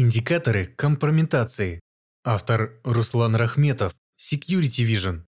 Индикаторы компрометации. Автор Руслан Рахметов. Security Vision.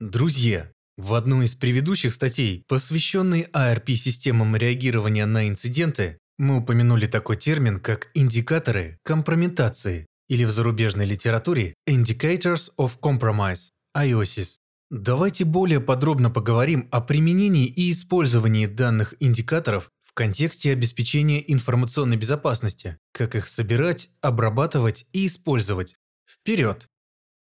Друзья, в одной из предыдущих статей, посвященной ARP-системам реагирования на инциденты, мы упомянули такой термин, как индикаторы компрометации, или в зарубежной литературе Indicators of Compromise, IOSIS. Давайте более подробно поговорим о применении и использовании данных индикаторов контексте обеспечения информационной безопасности, как их собирать, обрабатывать и использовать. Вперед!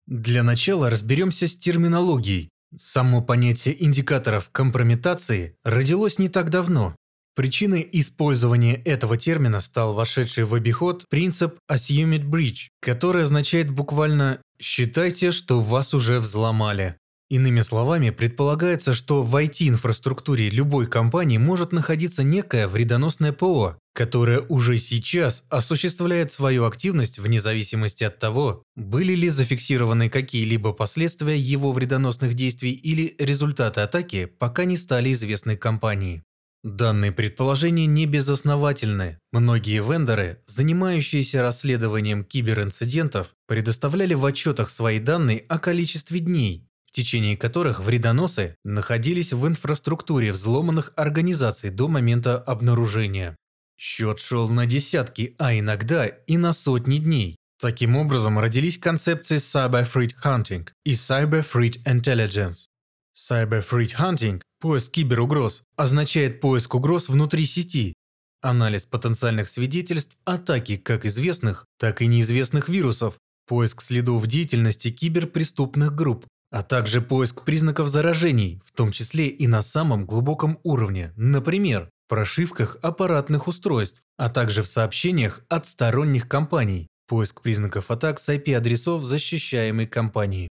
Для начала разберемся с терминологией. Само понятие индикаторов компрометации родилось не так давно. Причиной использования этого термина стал вошедший в обиход принцип Assumed Breach, который означает буквально «считайте, что вас уже взломали». Иными словами, предполагается, что в IT-инфраструктуре любой компании может находиться некое вредоносное ПО, которое уже сейчас осуществляет свою активность вне зависимости от того, были ли зафиксированы какие-либо последствия его вредоносных действий или результаты атаки, пока не стали известны компании. Данные предположения не безосновательны. Многие вендоры, занимающиеся расследованием киберинцидентов, предоставляли в отчетах свои данные о количестве дней, течение которых вредоносы находились в инфраструктуре взломанных организаций до момента обнаружения. Счет шел на десятки, а иногда и на сотни дней. Таким образом родились концепции Cyber Threat Hunting и Cyber Threat Intelligence. Cyber Threat Hunting – поиск киберугроз, означает поиск угроз внутри сети, анализ потенциальных свидетельств атаки как известных, так и неизвестных вирусов, поиск следов деятельности киберпреступных групп, а также поиск признаков заражений, в том числе и на самом глубоком уровне, например, в прошивках аппаратных устройств, а также в сообщениях от сторонних компаний, поиск признаков атак с IP-адресов защищаемой компании.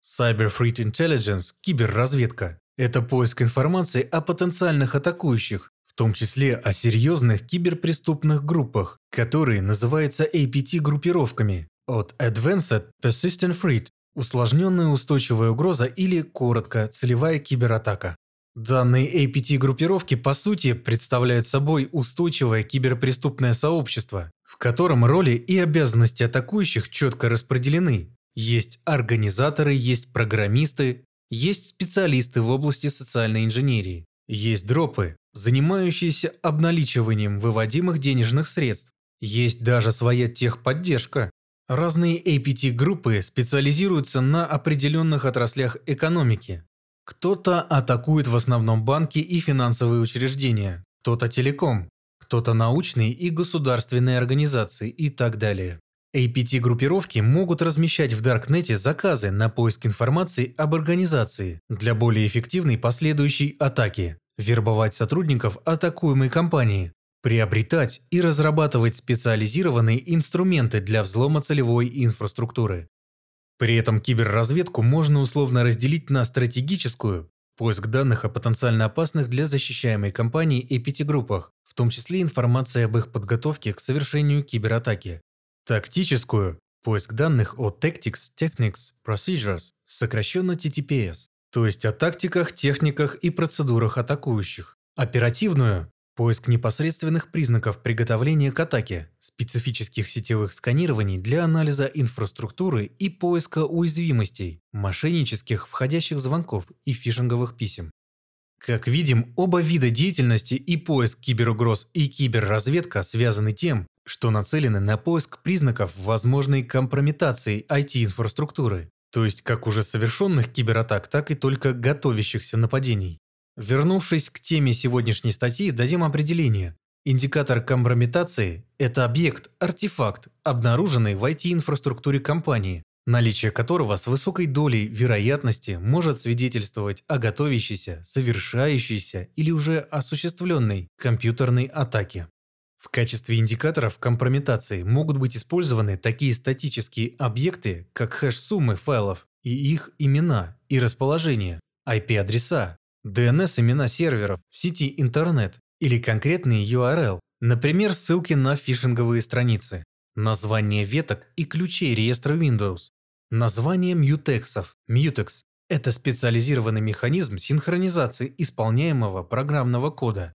Cyber Threat Intelligence – киберразведка. Это поиск информации о потенциальных атакующих, в том числе о серьезных киберпреступных группах, которые называются APT-группировками, от Advanced Persistent Threat усложненная устойчивая угроза или, коротко, целевая кибератака. Данные APT-группировки по сути представляют собой устойчивое киберпреступное сообщество, в котором роли и обязанности атакующих четко распределены. Есть организаторы, есть программисты, есть специалисты в области социальной инженерии, есть дропы, занимающиеся обналичиванием выводимых денежных средств, есть даже своя техподдержка, Разные APT-группы специализируются на определенных отраслях экономики. Кто-то атакует в основном банки и финансовые учреждения, кто-то телеком, кто-то научные и государственные организации и так далее. APT-группировки могут размещать в Даркнете заказы на поиск информации об организации для более эффективной последующей атаки, вербовать сотрудников атакуемой компании, приобретать и разрабатывать специализированные инструменты для взлома целевой инфраструктуры. При этом киберразведку можно условно разделить на стратегическую – поиск данных о потенциально опасных для защищаемой компании APT-группах, в том числе информация об их подготовке к совершению кибератаки, тактическую – поиск данных о Tactics, Techniques, Procedures, сокращенно TTPS, то есть о тактиках, техниках и процедурах атакующих, оперативную Поиск непосредственных признаков приготовления к атаке, специфических сетевых сканирований для анализа инфраструктуры и поиска уязвимостей, мошеннических входящих звонков и фишинговых писем. Как видим, оба вида деятельности и поиск киберугроз и киберразведка связаны тем, что нацелены на поиск признаков возможной компрометации IT-инфраструктуры, то есть как уже совершенных кибератак, так и только готовящихся нападений. Вернувшись к теме сегодняшней статьи, дадим определение. Индикатор компрометации – это объект, артефакт, обнаруженный в IT-инфраструктуре компании, наличие которого с высокой долей вероятности может свидетельствовать о готовящейся, совершающейся или уже осуществленной компьютерной атаке. В качестве индикаторов компрометации могут быть использованы такие статические объекты, как хэш-суммы файлов и их имена и расположение, IP-адреса, DNS-имена серверов в сети интернет или конкретный URL, например, ссылки на фишинговые страницы, название веток и ключей реестра Windows, название мьютексов. Mutex – это специализированный механизм синхронизации исполняемого программного кода.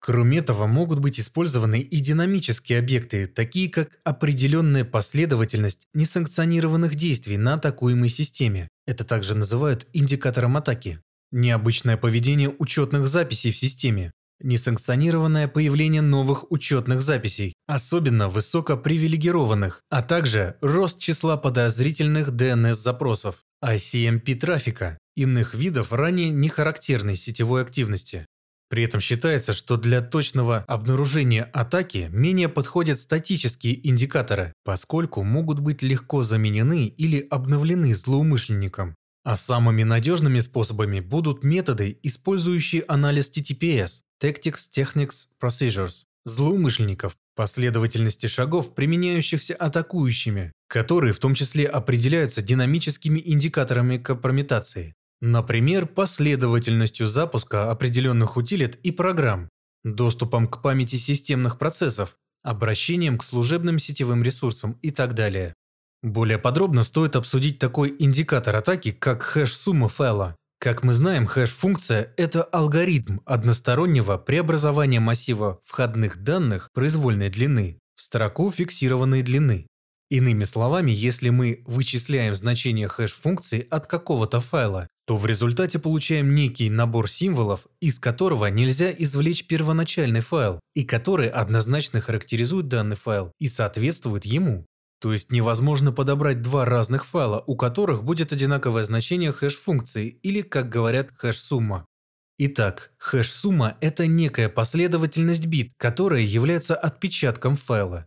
Кроме этого, могут быть использованы и динамические объекты, такие как определенная последовательность несанкционированных действий на атакуемой системе. Это также называют индикатором атаки. Необычное поведение учетных записей в системе. Несанкционированное появление новых учетных записей, особенно высокопривилегированных, а также рост числа подозрительных DNS-запросов, ICMP-трафика, иных видов ранее нехарактерной сетевой активности. При этом считается, что для точного обнаружения атаки менее подходят статические индикаторы, поскольку могут быть легко заменены или обновлены злоумышленником. А самыми надежными способами будут методы, использующие анализ TTPS – Tactics Techniques Procedures – злоумышленников, последовательности шагов, применяющихся атакующими, которые в том числе определяются динамическими индикаторами компрометации. Например, последовательностью запуска определенных утилит и программ, доступом к памяти системных процессов, обращением к служебным сетевым ресурсам и так далее. Более подробно стоит обсудить такой индикатор атаки, как хэш-сумма файла. Как мы знаем, хэш-функция – это алгоритм одностороннего преобразования массива входных данных произвольной длины в строку фиксированной длины. Иными словами, если мы вычисляем значение хэш-функции от какого-то файла, то в результате получаем некий набор символов, из которого нельзя извлечь первоначальный файл, и который однозначно характеризует данный файл и соответствует ему. То есть невозможно подобрать два разных файла, у которых будет одинаковое значение хэш-функции или, как говорят, хэш-сумма. Итак, хэш-сумма – это некая последовательность бит, которая является отпечатком файла.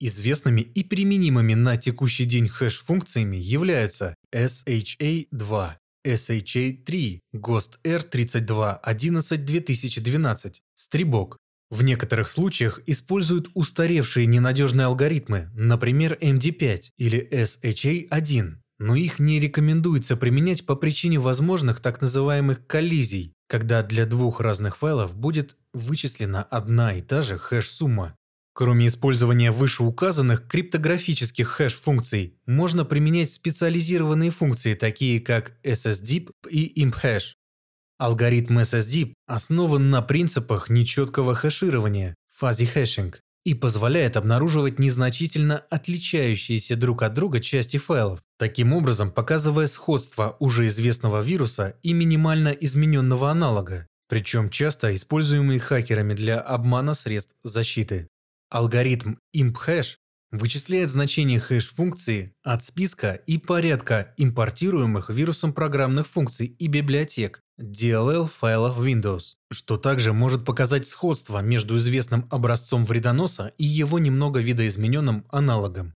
Известными и применимыми на текущий день хэш-функциями являются SHA-2, SHA-3, ГОСТ R3211-2012, Стрибок. В некоторых случаях используют устаревшие ненадежные алгоритмы, например MD5 или SHA-1, но их не рекомендуется применять по причине возможных так называемых коллизий, когда для двух разных файлов будет вычислена одна и та же хэш-сумма. Кроме использования вышеуказанных криптографических хэш-функций, можно применять специализированные функции, такие как SSDeep и ImpHash. Алгоритм SSDeep основан на принципах нечеткого хэширования fuzzy hashing и позволяет обнаруживать незначительно отличающиеся друг от друга части файлов, таким образом показывая сходство уже известного вируса и минимально измененного аналога, причем часто используемые хакерами для обмана средств защиты. Алгоритм ImpHash вычисляет значение хэш-функции от списка и порядка импортируемых вирусом программных функций и библиотек DLL файлов Windows, что также может показать сходство между известным образцом вредоноса и его немного видоизмененным аналогом.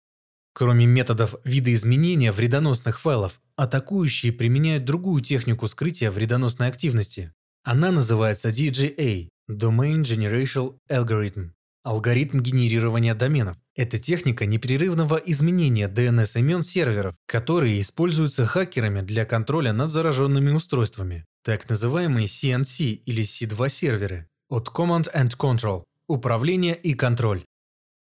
Кроме методов видоизменения вредоносных файлов, атакующие применяют другую технику скрытия вредоносной активности. Она называется DGA – Domain Generation Algorithm. Алгоритм генерирования доменов – это техника непрерывного изменения DNS-имен серверов, которые используются хакерами для контроля над зараженными устройствами, так называемые CNC или C2 серверы, от Command and Control – управление и контроль.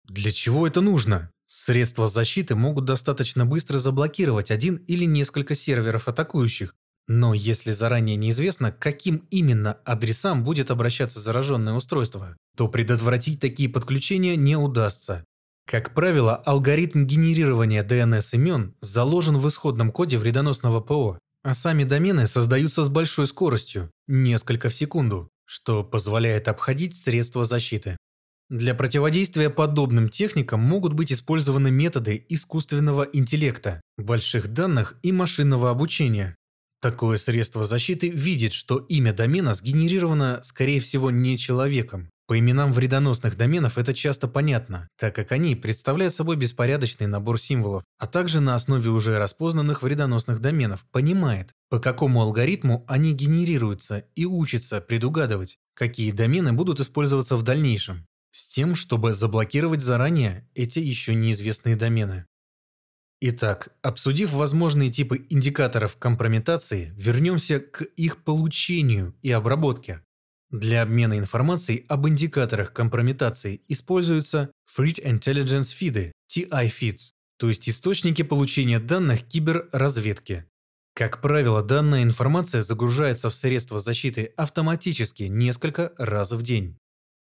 Для чего это нужно? Средства защиты могут достаточно быстро заблокировать один или несколько серверов атакующих, но если заранее неизвестно, каким именно адресам будет обращаться зараженное устройство, то предотвратить такие подключения не удастся. Как правило, алгоритм генерирования DNS-имен заложен в исходном коде вредоносного ПО, а сами домены создаются с большой скоростью – несколько в секунду, что позволяет обходить средства защиты. Для противодействия подобным техникам могут быть использованы методы искусственного интеллекта, больших данных и машинного обучения, Такое средство защиты видит, что имя домена сгенерировано, скорее всего, не человеком. По именам вредоносных доменов это часто понятно, так как они представляют собой беспорядочный набор символов, а также на основе уже распознанных вредоносных доменов понимает, по какому алгоритму они генерируются и учится предугадывать, какие домены будут использоваться в дальнейшем, с тем, чтобы заблокировать заранее эти еще неизвестные домены. Итак, обсудив возможные типы индикаторов компрометации, вернемся к их получению и обработке. Для обмена информацией об индикаторах компрометации используются Threat Intelligence Feed, TI Feeds, то есть источники получения данных киберразведки. Как правило, данная информация загружается в средства защиты автоматически несколько раз в день.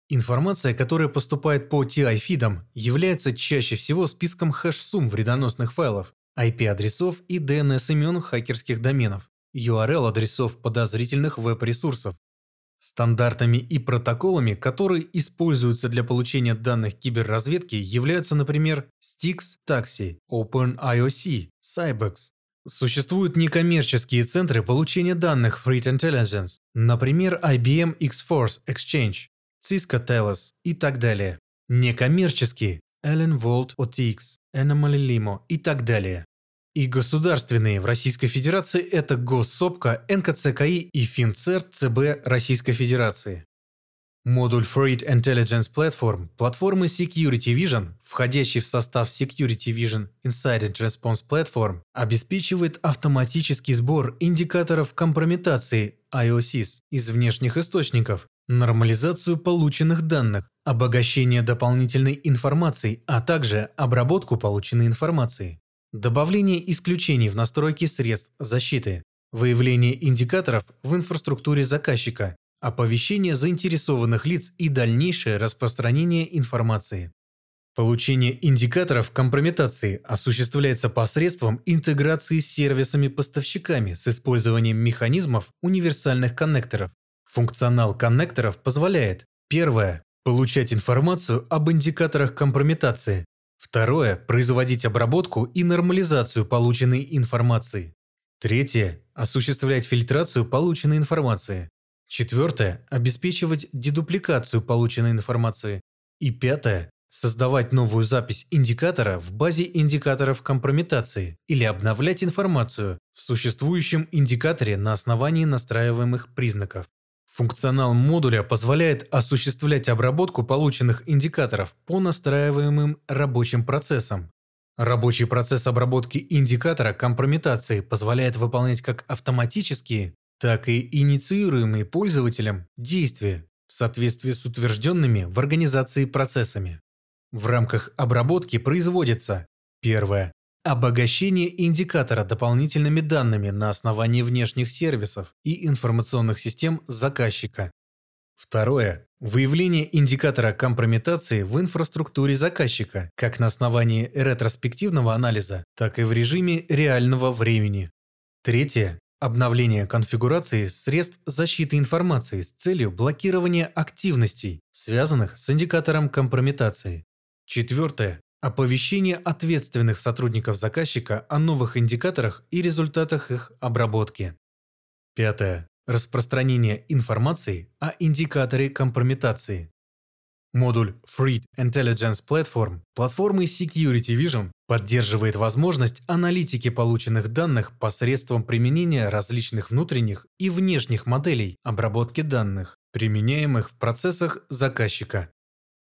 Информация, которая поступает по TI-фидам, является чаще всего списком хэш-сумм вредоносных файлов, IP-адресов и DNS-имен хакерских доменов, URL-адресов подозрительных веб-ресурсов. Стандартами и протоколами, которые используются для получения данных киберразведки, являются, например, STIX, TAXI, OpenIOC, Cybex. Существуют некоммерческие центры получения данных Threat Intelligence, например, IBM X-Force Exchange, Cisco Telos и так далее. Некоммерческие – Allen Vault OTX, Anomaly Limo и так далее. И государственные в Российской Федерации – это Госсопка, НКЦКИ и Финцерт ЦБ Российской Федерации. Модуль Freight Intelligence Platform платформы Security Vision, входящий в состав Security Vision Incident Response Platform, обеспечивает автоматический сбор индикаторов компрометации IOCs из внешних источников, нормализацию полученных данных, обогащение дополнительной информацией, а также обработку полученной информации. Добавление исключений в настройки средств защиты, выявление индикаторов в инфраструктуре заказчика, оповещение заинтересованных лиц и дальнейшее распространение информации. Получение индикаторов компрометации осуществляется посредством интеграции с сервисами-поставщиками с использованием механизмов универсальных коннекторов. Функционал коннекторов позволяет Первое – получать информацию об индикаторах компрометации, Второе – производить обработку и нормализацию полученной информации. Третье – осуществлять фильтрацию полученной информации. Четвертое – обеспечивать дедупликацию полученной информации. И пятое – создавать новую запись индикатора в базе индикаторов компрометации или обновлять информацию в существующем индикаторе на основании настраиваемых признаков. Функционал модуля позволяет осуществлять обработку полученных индикаторов по настраиваемым рабочим процессам. Рабочий процесс обработки индикатора компрометации позволяет выполнять как автоматические, так и инициируемые пользователем действия в соответствии с утвержденными в организации процессами. В рамках обработки производится первое Обогащение индикатора дополнительными данными на основании внешних сервисов и информационных систем заказчика. Второе. Выявление индикатора компрометации в инфраструктуре заказчика, как на основании ретроспективного анализа, так и в режиме реального времени. Третье. Обновление конфигурации средств защиты информации с целью блокирования активностей, связанных с индикатором компрометации. Четвертое. Оповещение ответственных сотрудников заказчика о новых индикаторах и результатах их обработки. Пятое. Распространение информации о индикаторе компрометации. Модуль Free Intelligence Platform платформы Security Vision поддерживает возможность аналитики полученных данных посредством применения различных внутренних и внешних моделей обработки данных, применяемых в процессах заказчика.